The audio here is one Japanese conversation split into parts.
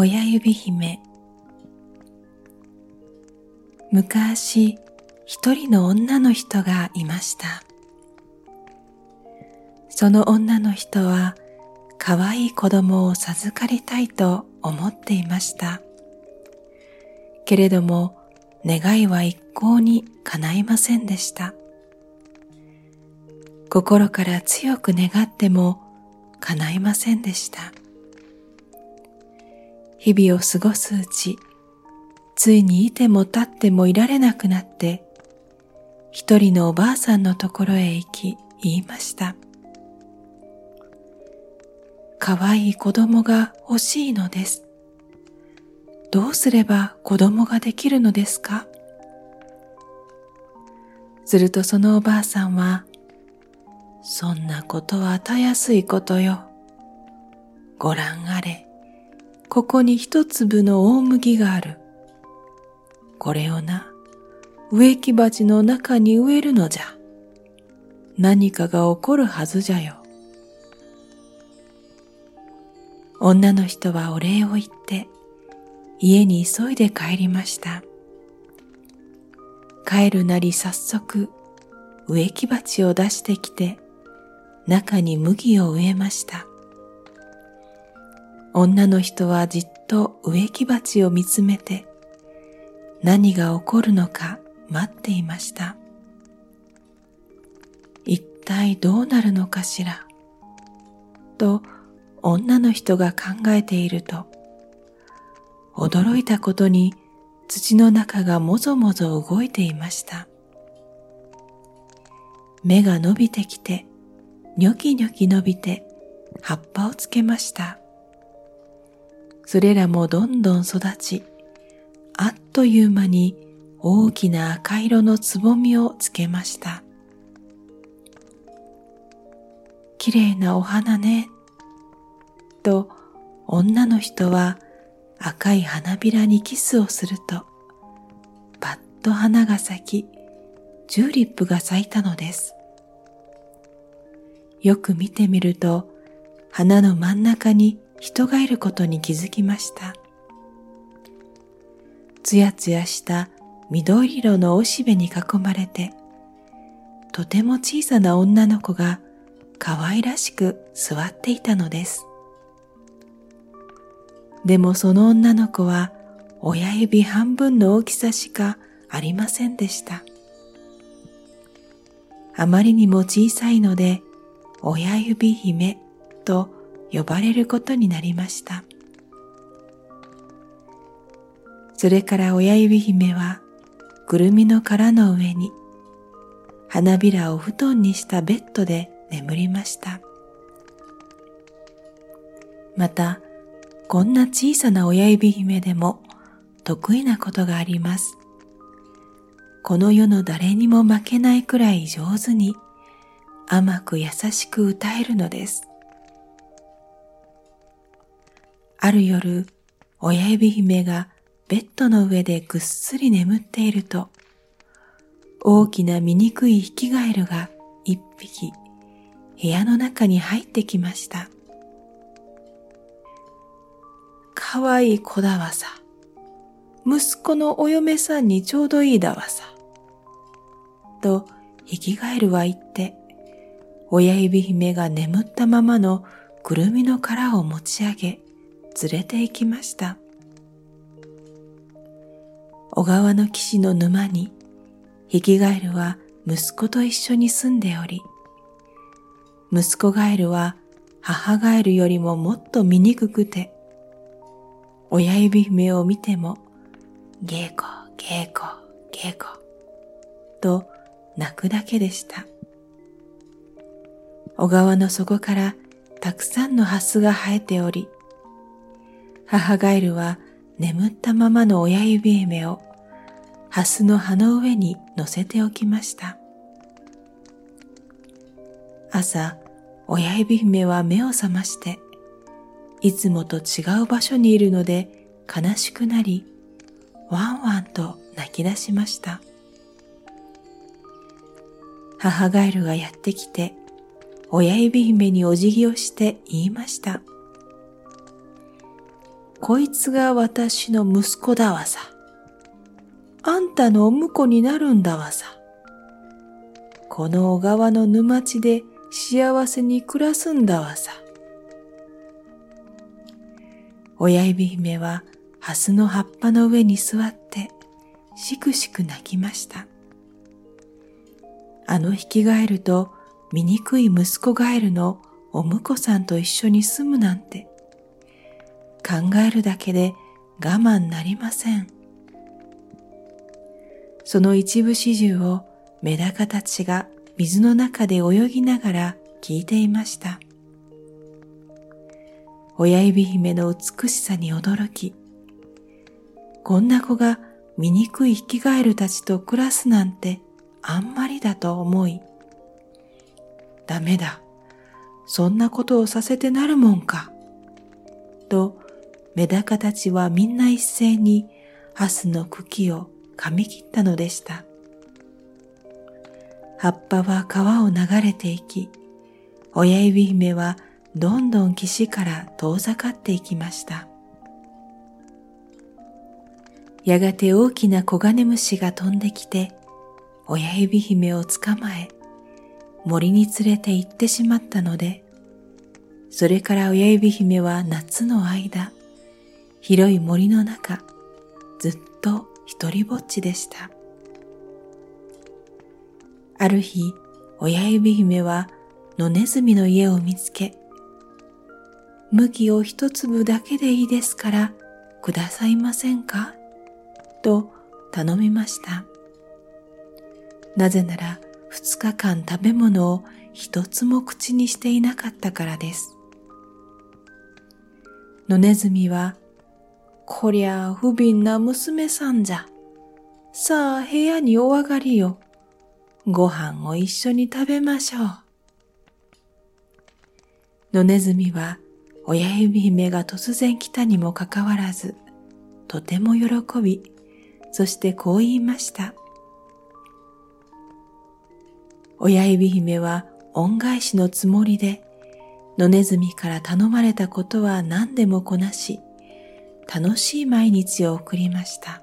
親指姫。昔一人の女の人がいました。その女の人は可愛い子供を授かりたいと思っていました。けれども願いは一向に叶いませんでした。心から強く願っても叶いませんでした。日々を過ごすうちついにいても立ってもいられなくなって一人のおばあさんのところへ行き言いました。可愛い子供が欲しいのです。どうすれば子供ができるのですか？するとそのおばあさんは、そんなことはたやすいことよ。ご覧あれ、ここに一粒の大麦がある。これをな、植木鉢の中に植えるのじゃ。何かが起こるはずじゃよ。女の人はお礼を言って家に急いで帰りました。帰るなり早速植木鉢を出してきて中に麦を植えました。女の人はじっと植木鉢を見つめて何が起こるのか待っていました。一体どうなるのかしら？と女の人が考えていると驚いたことに土の中がもぞもぞ動いていました。芽が伸びてきて、ニョキニョキ伸びて葉っぱをつけました。それらもどんどん育ち、あっという間に大きな赤色のつぼみをつけました。綺麗なお花ね、と女の人は赤い花びらにキスをすると、パッと花が咲き、チューリップが咲いたのです。よく見てみると、花の真ん中に人がいることに気づきました。つやつやした緑色のおしべに囲まれて、とても小さな女の子が可愛らしく座っていたのです。でもその女の子は親指半分の大きさしかありませんでした。あまりにも小さいので親指姫と呼ばれることになりました。それから親指姫はくるみの殻の上に花びらを布団にしたベッドで眠りました。またこんな小さな親指姫でも得意なことがあります。この世の誰にも負けないくらい上手に甘く優しく歌えるのです。ある夜、親指姫がベッドの上でぐっすり眠っていると、大きな醜いヒキガエルが一匹部屋の中に入ってきました。かわいい子だわさ。息子のお嫁さんにちょうどいいだわさ。と、ヒキガエルは言って、親指姫が眠ったままのくるみの殻を持ち上げ、連れて行きました。小川の岸の沼に、ヒキガエルは息子と一緒に住んでおり、息子ガエルは母ガエルよりももっと醜くて、親指目を見ても、稽古、稽古、稽古、と泣くだけでした。小川の底からたくさんのハスが生えており、母ガエルは眠ったままの親指目をハスの葉の上に乗せておきました。朝、親指姫は目を覚まして、いつもと違う場所にいるので悲しくなり、ワンワンと泣き出しました。母ガエルがやってきて、親指姫にお辞儀をして言いました。こいつが私の息子だわさ。あんたのお婿になるんだわさ。この小川の沼地で幸せに暮らすんだわさ。親指姫はハスの葉っぱの上に座ってしくしく泣きました。あの引きガエルと醜い息子ガエルのお婿さんと一緒に住むなんて考えるだけで我慢なりません。その一部始終をメダカたちが水の中で泳ぎながら聞いていました。親指姫の美しさに驚き、こんな子が醜い引きガエルたちと暮らすなんてあんまりだと思い、ダメだ、そんなことをさせてなるもんか、とメダカたちはみんな一斉にハスの茎を噛み切ったのでした。葉っぱは川を流れていき、親指姫はどんどん岸から遠ざかっていきました。やがて大きな黄金虫が飛んできて、親指姫を捕まえ、森に連れて行ってしまったので、それから親指姫は夏の間、広い森の中、ずっと一りぼっちでした。ある日、親指姫は野ネズミの家を見つけ、麦を一粒だけでいいですからくださいませんか？と頼みました。なぜなら二日間食べ物を一つも口にしていなかったからです。野ネズミは、こりゃ不憫な娘さんじゃ。さあ部屋にお上がりよ。ご飯を一緒に食べましょう。野ネズミは親指姫が突然来たにもかかわらず、とても喜び、そしてこう言いました。親指姫は恩返しのつもりで、野ネズミから頼まれたことは何でもこなし、楽しい毎日を送りました。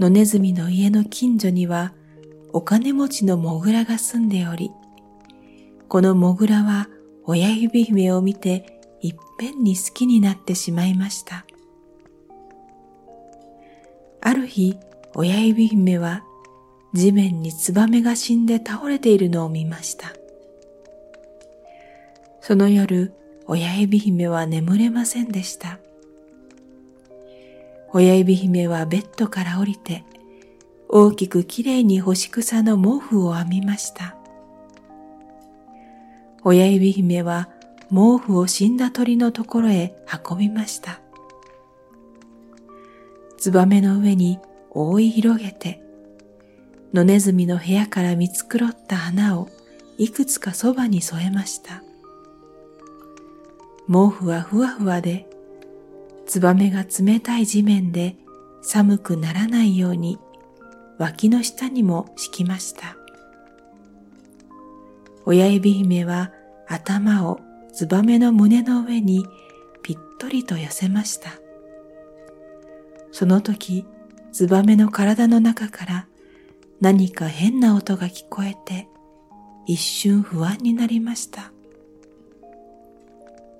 野ネズミの家の近所にはお金持ちのモグラが住んでおり、このモグラは親指姫を見ていっぺんに好きになってしまいました。ある日、親指姫は地面にツバメが死んで倒れているのを見ました。その夜、親指姫は眠れませんでした。親指姫はベッドから降りて、大きくきれいに干し草の毛布を編みました。親指姫は毛布を死んだ鳥のところへ運びました。ツバメの上に覆い広げて、野ネズミの部屋から見繕った花をいくつかそばに添えました。毛布はふわふわで、ツバメが冷たい地面で寒くならないように脇の下にも敷きました。親指姫は頭をツバメの胸の上にぴっとりと寄せました。その時、ツバメの体の中から何か変な音が聞こえて、一瞬不安になりました。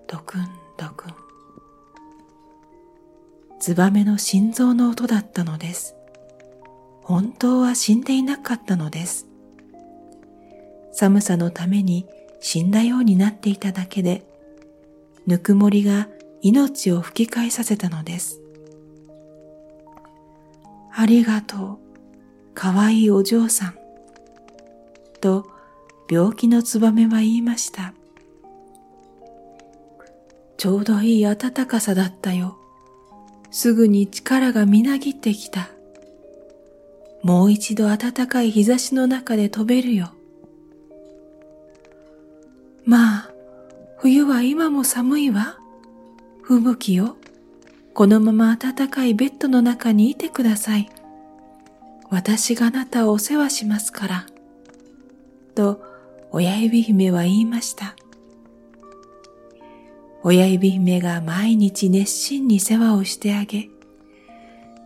ドクンドクン。ツバメの心臓の音だったのです。本当は死んでいなかったのです。寒さのために死んだようになっていただけで、ぬくもりが命を吹き返させたのです。ありがとう、かわいいお嬢さん。と、病気のツバメは言いました。ちょうどいい暖かさだったよ。すぐに力がみなぎってきた。もう一度暖かい日差しの中で飛べるよ。まあ、冬は今も寒いわ。吹雪よ。このまま暖かいベッドの中にいてください。私があなたをお世話しますから。と、親指姫は言いました。親指姫が毎日熱心に世話をしてあげ、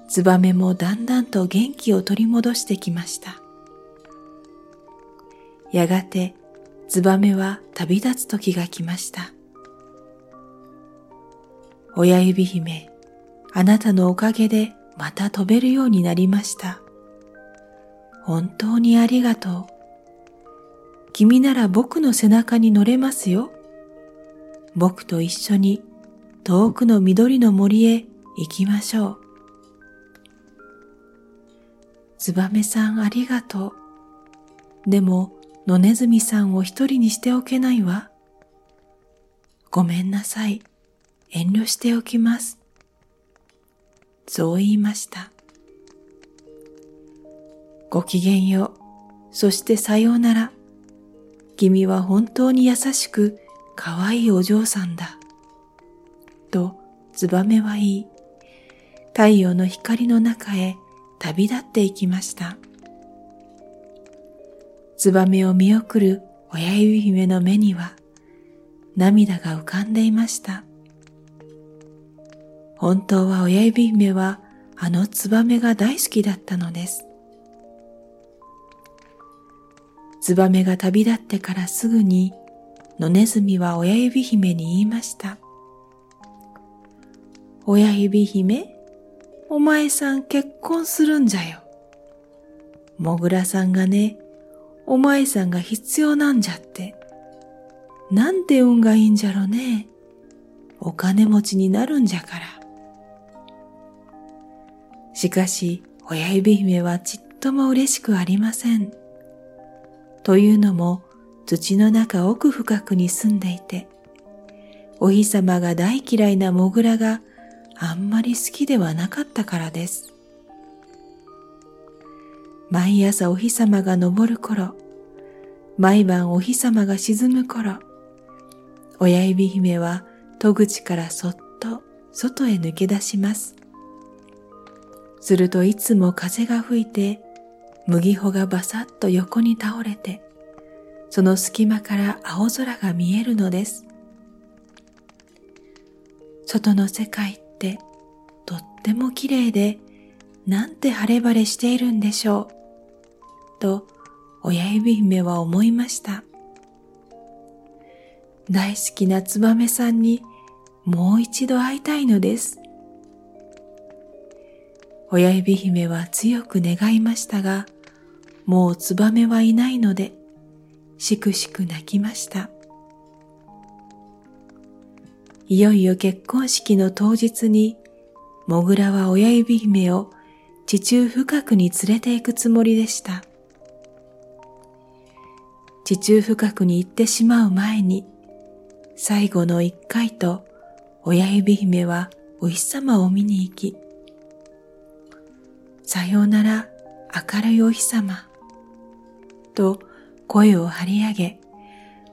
ツバメもだんだんと元気を取り戻してきました。やがてツバメは旅立つ時が来ました。親指姫、あなたのおかげでまた飛べるようになりました。本当にありがとう。君なら僕の背中に乗れますよ。僕と一緒に遠くの緑の森へ行きましょう。ツバメさんありがとう。でも、野ネズミさんを一人にしておけないわ。ごめんなさい。遠慮しておきます。そう言いました。ごきげんよう。そしてさようなら。君は本当に優しく可愛いお嬢さんだ。と、ツバメは言い、太陽の光の中へ旅立っていきました。ツバメを見送る親指姫の目には涙が浮かんでいました。本当は親指姫はあのツバメが大好きだったのです。ツバメが旅立ってからすぐに野ネズミは親指姫に言いました。親指姫、お前さん結婚するんじゃよ。もぐらさんがね、お前さんが必要なんじゃって。なんて運がいいんじゃろね。お金持ちになるんじゃから。しかし、親指姫はちっとも嬉しくありません。というのも、土の中奥深くに住んでいて、お日様が大嫌いなモグラがあんまり好きではなかったからです。毎朝お日様が昇る頃、毎晩お日様が沈む頃、親指姫は戸口からそっと外へ抜け出します。するといつも風が吹いて、麦穂がバサッと横に倒れて、その隙間から青空が見えるのです。外の世界ってとっても綺麗で、なんて晴れ晴れしているんでしょう。と、親指姫は思いました。大好きなツバメさんにもう一度会いたいのです。親指姫は強く願いましたが、もうツバメはいないので、しくしく泣きました。いよいよ結婚式の当日に、モグラは親指姫を地中深くに連れて行くつもりでした。地中深くに行ってしまう前に、最後の一回と親指姫はお日様を見に行き、さようなら明るいお日様、と声を張り上げ、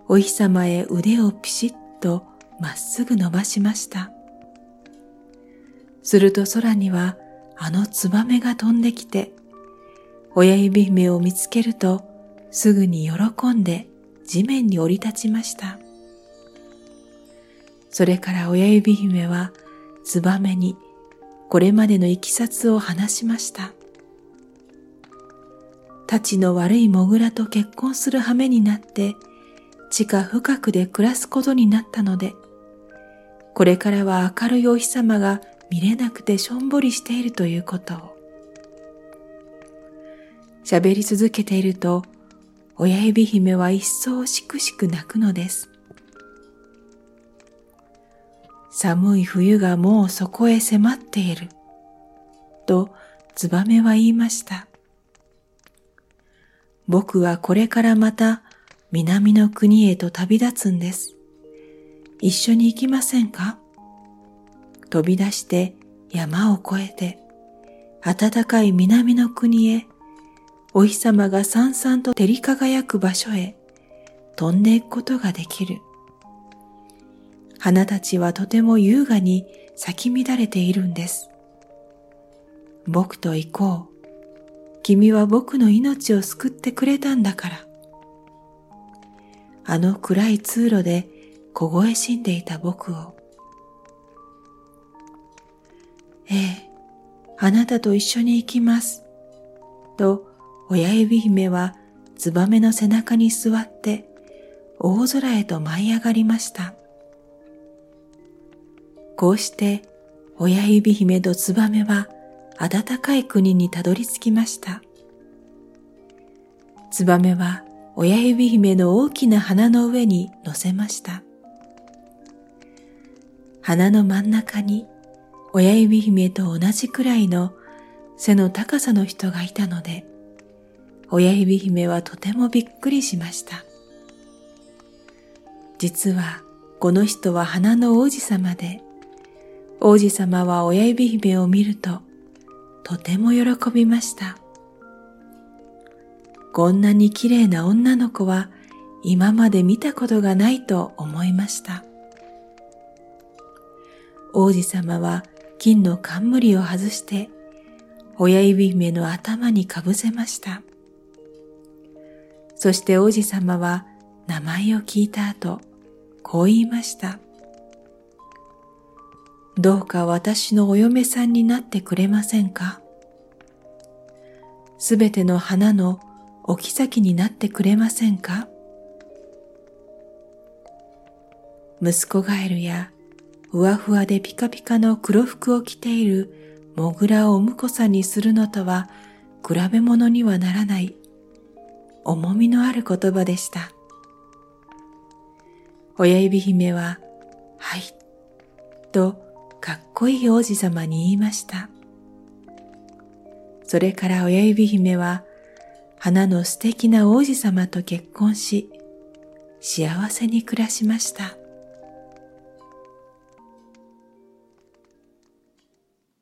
お日様へ腕をピシッとまっすぐ伸ばしました。すると空にはあのツバメが飛んできて、親指姫を見つけるとすぐに喜んで地面に降り立ちました。それから親指姫はツバメにこれまでのいきさつを話しました。たちの悪いモグラと結婚する羽目になって、地下深くで暮らすことになったので、これからは明るいお日様が見れなくてしょんぼりしているということを。喋り続けていると、親指姫は一層しくしく泣くのです。寒い冬がもうそこへ迫っている。と、ツバメは言いました。僕はこれからまた南の国へと旅立つんです。一緒に行きませんか？飛び出して山を越えて暖かい南の国へお日様がさんさんと照り輝く場所へ飛んでいくことができる。花たちはとても優雅に咲き乱れているんです。僕と行こう。君は僕の命を救ってくれたんだから。あの暗い通路で凍え死んでいた僕を。ええ、あなたと一緒に行きます。と、親指姫はツバメの背中に座って大空へと舞い上がりました。こうして親指姫とツバメは暖かい国にたどり着きました。ツバメは親指姫の大きな花の上に乗せました。花の真ん中に親指姫と同じくらいの背の高さの人がいたので、親指姫はとてもびっくりしました。実はこの人は花の王子様で、王子様は親指姫を見るととても喜びました。こんなに綺麗な女の子は今まで見たことがないと思いました。王子様は金の冠を外して親指姫の頭にかぶせました。そして王子様は名前を聞いた後、こう言いました。どうか私のお嫁さんになってくれませんか？すべての花のお妃になってくれませんか？息子ガエルやふわふわでピカピカの黒服を着ているモグラをお婿さんにするのとは比べ物にはならない。重みのある言葉でした。親指姫は、はい、とかっこいい王子様に言いました。それから親指姫は花の素敵な王子様と結婚し、幸せに暮らしました。